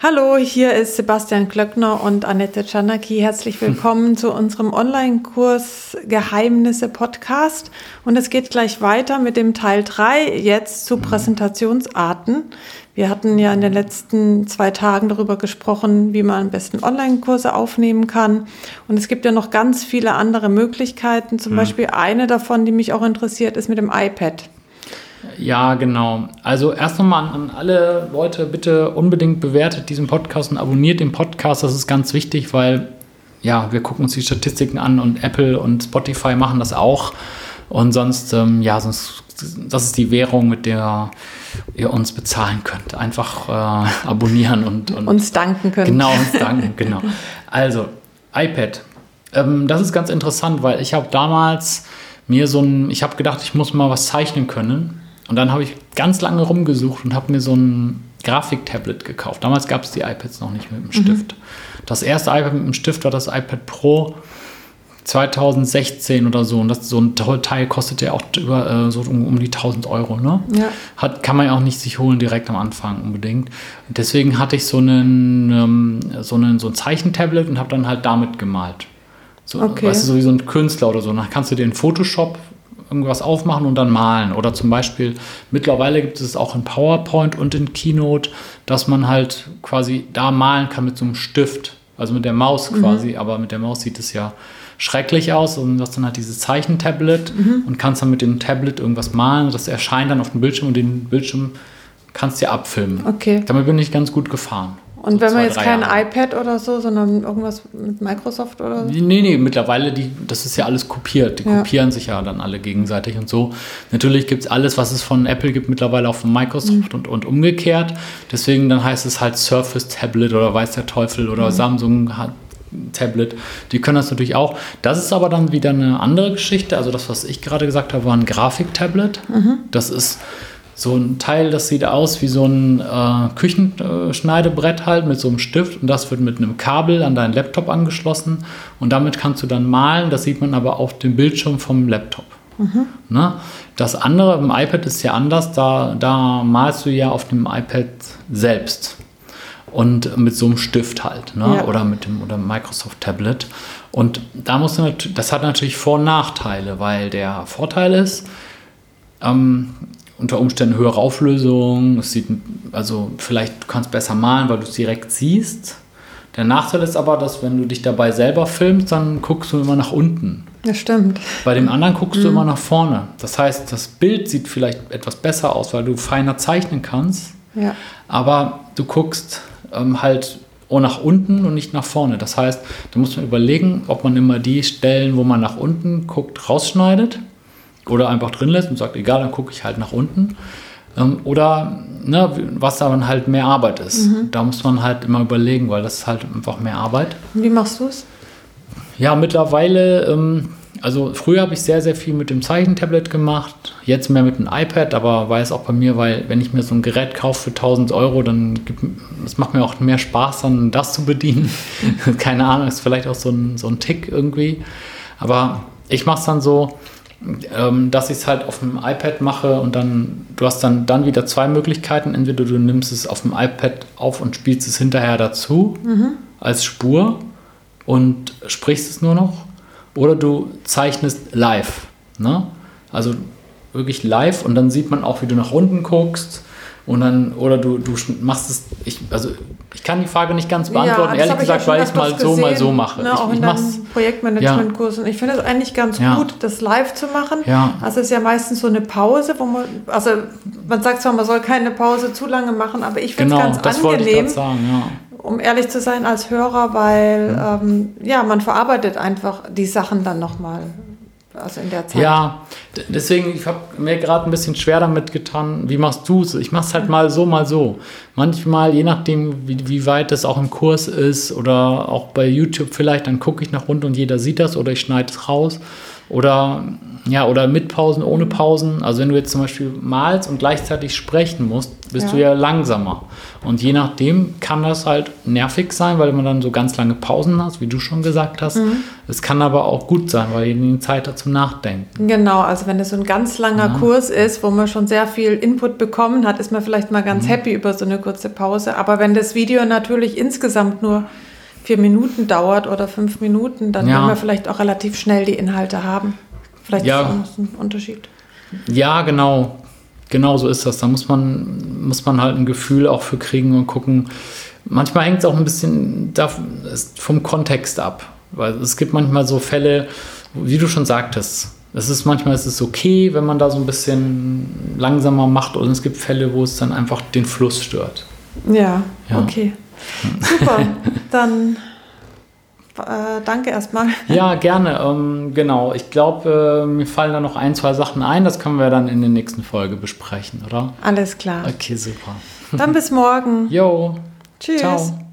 Hallo, hier ist Sebastian Klöckner und Annette Czanaki. Herzlich willkommen zu unserem Online-Kurs Geheimnisse Podcast. Und es geht gleich weiter mit dem Teil 3, jetzt zu Präsentationsarten. Wir hatten ja in den letzten zwei Tagen darüber gesprochen, wie man am besten Online-Kurse aufnehmen kann. Und es gibt ja noch ganz viele andere Möglichkeiten. Zum mhm. Beispiel eine davon, die mich auch interessiert, ist mit dem iPad. Ja, genau. Also erst nochmal an, an, alle Leute, bitte unbedingt bewertet diesen Podcast und abonniert den Podcast. Das ist ganz wichtig, weil ja, wir gucken uns die Statistiken an und Apple und Spotify machen das auch. Und sonst, ähm, ja, sonst, das ist die Währung, mit der ihr uns bezahlen könnt. Einfach äh, abonnieren und, und uns danken könnt. Genau, uns danken, genau. Also, iPad. Ähm, das ist ganz interessant, weil ich habe damals mir so ein, ich habe gedacht, ich muss mal was zeichnen können. Und dann habe ich ganz lange rumgesucht und habe mir so ein Grafiktablet gekauft. Damals gab es die iPads noch nicht mit dem mhm. Stift. Mhm. Das erste iPad mit dem Stift war das iPad Pro 2016 oder so. Und das, so ein Teil kostet ja auch über, äh, so um, um, die 1000 Euro. Ne? Ja. Hat, kann man ja auch nicht sich holen direkt am Anfang unbedingt. Und deswegen hatte ich so, einen, ähm, so, einen, so ein Zeichentablet und habe dann halt damit gemalt. So, okay. Weißt du, so wie so ein Künstler oder so. Dann kannst du dir in Photoshop irgendwas aufmachen und dann malen. Oder zum Beispiel, mittlerweile gibt es auch in PowerPoint und in Keynote, dass man halt quasi da malen kann mit so einem Stift. Also mit der Maus mhm. quasi, mhm. aber mit der Maus sieht es ja schrecklich aus und du hast dann halt dieses Zeichentablet mhm. und kannst dann mit dem Tablet irgendwas malen. Das erscheint dann auf dem Bildschirm und den Bildschirm kannst du ja abfilmen. Okay. Damit bin ich ganz gut gefahren. Und so wenn man jetzt kein Jahre. iPad oder so, sondern irgendwas mit Microsoft oder so? Nee, nee, mittlerweile, die, das ist ja alles kopiert. Die ja. kopieren sich ja dann alle gegenseitig und so. Natürlich gibt es alles, was es von Apple gibt, mittlerweile auch von Microsoft mhm. und, und umgekehrt. Deswegen dann heißt es halt Surface Tablet oder weiß der Teufel oder mhm. Samsung Tablet. Die können das natürlich auch. Das ist aber dann wieder eine andere Geschichte. Also das, was ich gerade gesagt habe, war ein Grafiktablet. Mhm. Das ist so ein Teil, das sieht aus wie so ein äh, Küchenschneidebrett halt mit so einem Stift und das wird mit einem Kabel an deinen Laptop angeschlossen und damit kannst du dann malen. Das sieht man aber auf dem Bildschirm vom Laptop. Mhm. Ne? Das andere im iPad ist ja anders, da, da malst du ja auf dem iPad selbst und mit so einem Stift halt ne? Ja. oder mit dem oder Microsoft Tablet. Und da musst du das hat natürlich Vor- und Nachteile, weil der Vorteil ist, ähm, unter Umständen höhere Auflösung. Es sieht, also vielleicht du kannst besser malen, weil du es direkt siehst. Der Nachteil ist aber, dass wenn du dich dabei selber filmst, dann guckst du immer nach unten. Das stimmt. Bei dem anderen guckst mhm. du immer nach vorne. Das heißt, das Bild sieht vielleicht etwas besser aus, weil du feiner zeichnen kannst. Ja. Aber du guckst ähm, halt auch nach unten und nicht nach vorne. Das heißt, da muss man überlegen, ob man immer die Stellen, wo man nach unten guckt, rausschneidet oder einfach drin lässt und sagt, egal, dann gucke ich halt nach unten. Ähm, oder ne, was dann halt mehr Arbeit ist. Mhm. Da muss man halt immer überlegen, weil das ist halt einfach mehr Arbeit. Wie machst du es? Ja, mittlerweile, ähm, also früher habe ich sehr, sehr viel mit dem Zeichentablet gemacht, jetzt mehr mit dem iPad, aber weiß auch bei mir, weil wenn ich mir so ein Gerät kaufe für 1000 Euro, dann gibt es macht mir auch mehr Spaß, dann das zu bedienen. Keine Ahnung, ist vielleicht auch so ein, so ein Tick irgendwie. Aber ich mache es dann so, ähm, dass ich es halt auf dem iPad mache und dann, du hast dann, dann wieder zwei Möglichkeiten. Entweder du nimmst es auf dem iPad auf und spielst es hinterher dazu mhm. als Spur und sprichst es nur noch. Oder du zeichnest live. Ne? Also wirklich live und dann sieht man auch, wie du nach unten guckst und dann, oder du, du machst es, ich, also kann die Frage nicht ganz beantworten, ja, ehrlich gesagt, weil ich es mal so, mal so mache. Ne, ich, auch in deinen Projektmanagementkursen. Ja. Ich finde es eigentlich ganz ja. gut, das live zu machen. Ja. Also es ist ja meistens so eine Pause, wo man, also man sagt zwar, man soll keine Pause zu lange machen, aber ich finde es genau, ganz das angenehm. Ich sagen, ja um ehrlich zu sein, als Hörer, weil ähm, ja, man verarbeitet einfach die Sachen dann nochmal also in der Zeit. Ja, deswegen, ich habe mir gerade ein bisschen schwer damit getan, wie machst du es? Ich mache es halt mal so, mal so. Manchmal, je nachdem, wie, wie weit es auch im Kurs ist oder auch bei YouTube vielleicht, dann gucke ich nach unten und jeder sieht das oder ich schneide es raus. Oder ja, oder mit Pausen, ohne Pausen. Also wenn du jetzt zum Beispiel malst und gleichzeitig sprechen musst, bist ja. du ja langsamer. Und je nachdem kann das halt nervig sein, weil man dann so ganz lange Pausen hat, wie du schon gesagt hast. Mhm. Es kann aber auch gut sein, weil ihr Zeit hat zum Nachdenken. Genau, also wenn es so ein ganz langer ja. Kurs ist, wo man schon sehr viel Input bekommen hat, ist man vielleicht mal ganz mhm. happy über so eine kurze Pause. Aber wenn das Video natürlich insgesamt nur vier Minuten dauert oder fünf Minuten, dann ja. will man vielleicht auch relativ schnell die Inhalte haben. Vielleicht ja. ist das ein Unterschied. Ja, genau. Genau so ist das. Da muss man, muss man halt ein Gefühl auch für kriegen und gucken. Manchmal hängt es auch ein bisschen vom Kontext ab. Weil es gibt manchmal so Fälle, wie du schon sagtest, es ist manchmal ist es okay, wenn man da so ein bisschen langsamer macht und es gibt Fälle, wo es dann einfach den Fluss stört. Ja, ja. okay. Super. Dann äh, danke erstmal. Ja, gerne. Ähm, genau. Ich glaube, äh, mir fallen da noch ein, zwei Sachen ein. Das können wir dann in der nächsten Folge besprechen, oder? Alles klar. Okay, super. Dann bis morgen. Jo. Tschüss. Ciao.